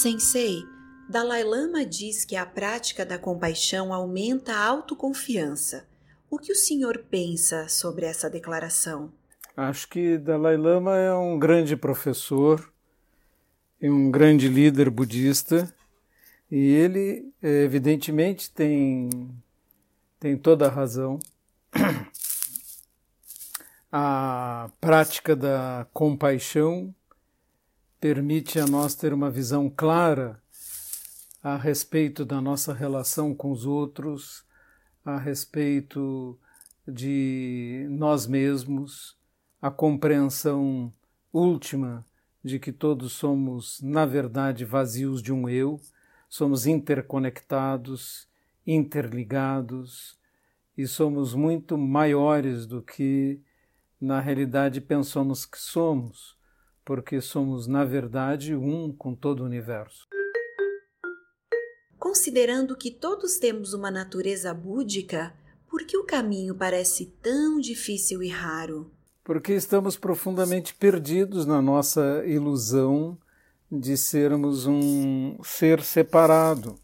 Sensei, Dalai Lama diz que a prática da compaixão aumenta a autoconfiança. O que o senhor pensa sobre essa declaração? Acho que Dalai Lama é um grande professor e um grande líder budista e ele, evidentemente, tem, tem toda a razão. A prática da compaixão permite a nós ter uma visão clara a respeito da nossa relação com os outros, a respeito de nós mesmos, a compreensão última de que todos somos, na verdade, vazios de um eu, somos interconectados, interligados e somos muito maiores do que na realidade pensamos que somos, porque somos, na verdade, um com todo o universo. Considerando que todos temos uma natureza búdica, por que o caminho parece tão difícil e raro? Porque estamos profundamente perdidos na nossa ilusão de sermos um ser separado.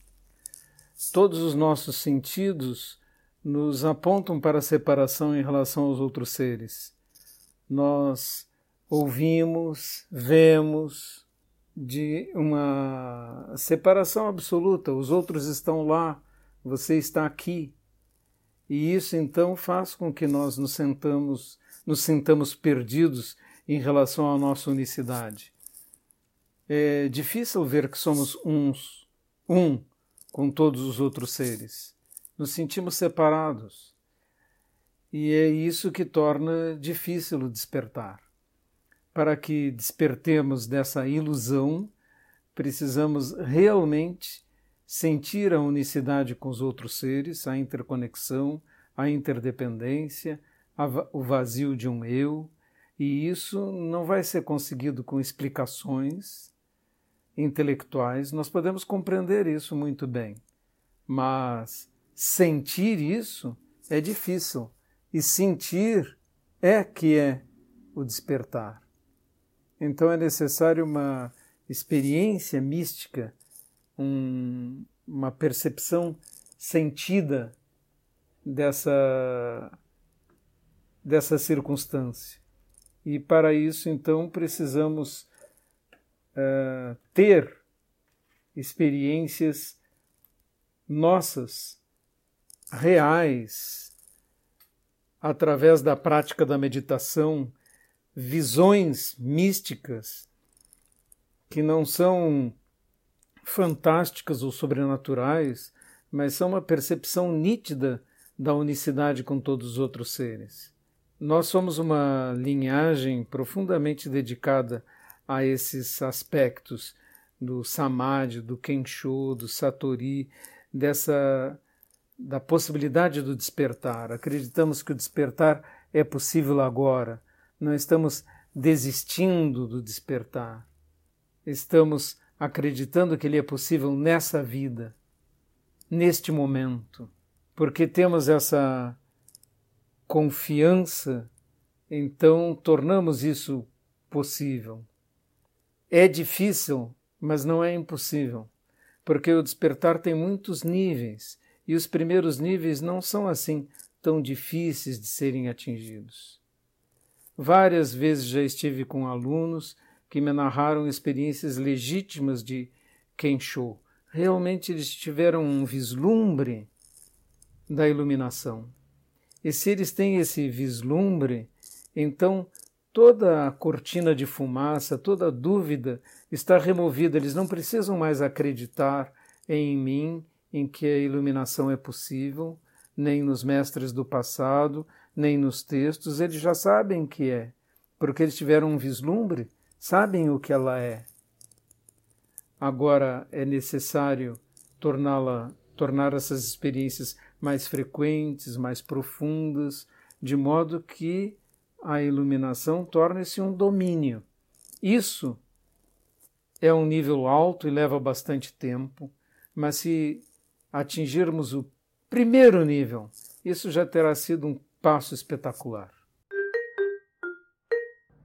Todos os nossos sentidos nos apontam para a separação em relação aos outros seres. Nós ouvimos, vemos de uma separação absoluta. Os outros estão lá, você está aqui. E isso então faz com que nós nos sentamos, nos sintamos perdidos em relação à nossa unicidade. É difícil ver que somos uns, um com todos os outros seres. Nos sentimos separados. E é isso que torna difícil o despertar. Para que despertemos dessa ilusão, precisamos realmente sentir a unicidade com os outros seres, a interconexão, a interdependência, o vazio de um eu, e isso não vai ser conseguido com explicações intelectuais, nós podemos compreender isso muito bem, mas sentir isso é difícil, e sentir é que é o despertar. Então é necessário uma experiência mística, um, uma percepção sentida dessa, dessa circunstância. E para isso, então, precisamos uh, ter experiências nossas, reais, através da prática da meditação, visões místicas que não são fantásticas ou sobrenaturais, mas são uma percepção nítida da unicidade com todos os outros seres. Nós somos uma linhagem profundamente dedicada a esses aspectos do samadhi, do kensho, do satori, dessa da possibilidade do despertar. Acreditamos que o despertar é possível agora, não estamos desistindo do despertar. Estamos acreditando que ele é possível nessa vida, neste momento, porque temos essa confiança, então tornamos isso possível. É difícil, mas não é impossível, porque o despertar tem muitos níveis e os primeiros níveis não são assim tão difíceis de serem atingidos. Várias vezes já estive com alunos que me narraram experiências legítimas de Kensho. Realmente eles tiveram um vislumbre da iluminação. E se eles têm esse vislumbre, então toda a cortina de fumaça, toda a dúvida está removida. Eles não precisam mais acreditar em mim, em que a iluminação é possível, nem nos mestres do passado, nem nos textos, eles já sabem que é, porque eles tiveram um vislumbre, sabem o que ela é. Agora é necessário torná-la, tornar essas experiências mais frequentes, mais profundas, de modo que a iluminação torne-se um domínio. Isso é um nível alto e leva bastante tempo, mas se atingirmos o primeiro nível, isso já terá sido um passo espetacular.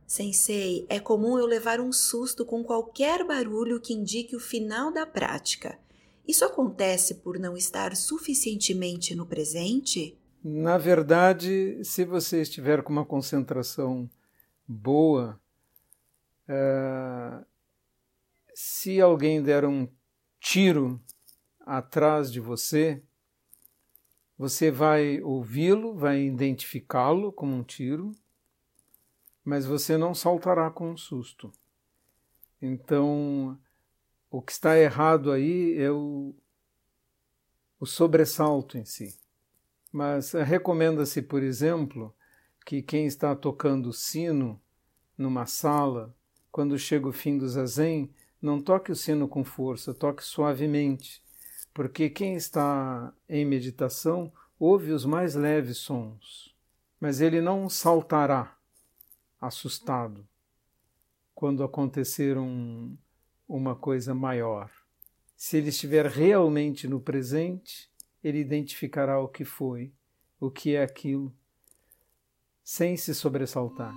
Sensei, é comum eu levar um susto com qualquer barulho que indique o final da prática. Isso acontece por não estar suficientemente no presente? Na verdade, se você estiver com uma concentração boa, uh, se alguém der um tiro atrás de você, você vai ouvi-lo, vai identificá-lo como um tiro, mas você não saltará com um susto. Então, o que está errado aí é o, o sobressalto em si. Mas recomenda-se, por exemplo, que quem está tocando sino numa sala, quando chega o fim do zazen, não toque o sino com força, toque suavemente, porque quem está em meditação ouve os mais leves sons, mas ele não saltará assustado quando acontecer um, uma coisa maior. Se ele estiver realmente no presente, ele identificará o que foi, o que é aquilo, sem se sobressaltar.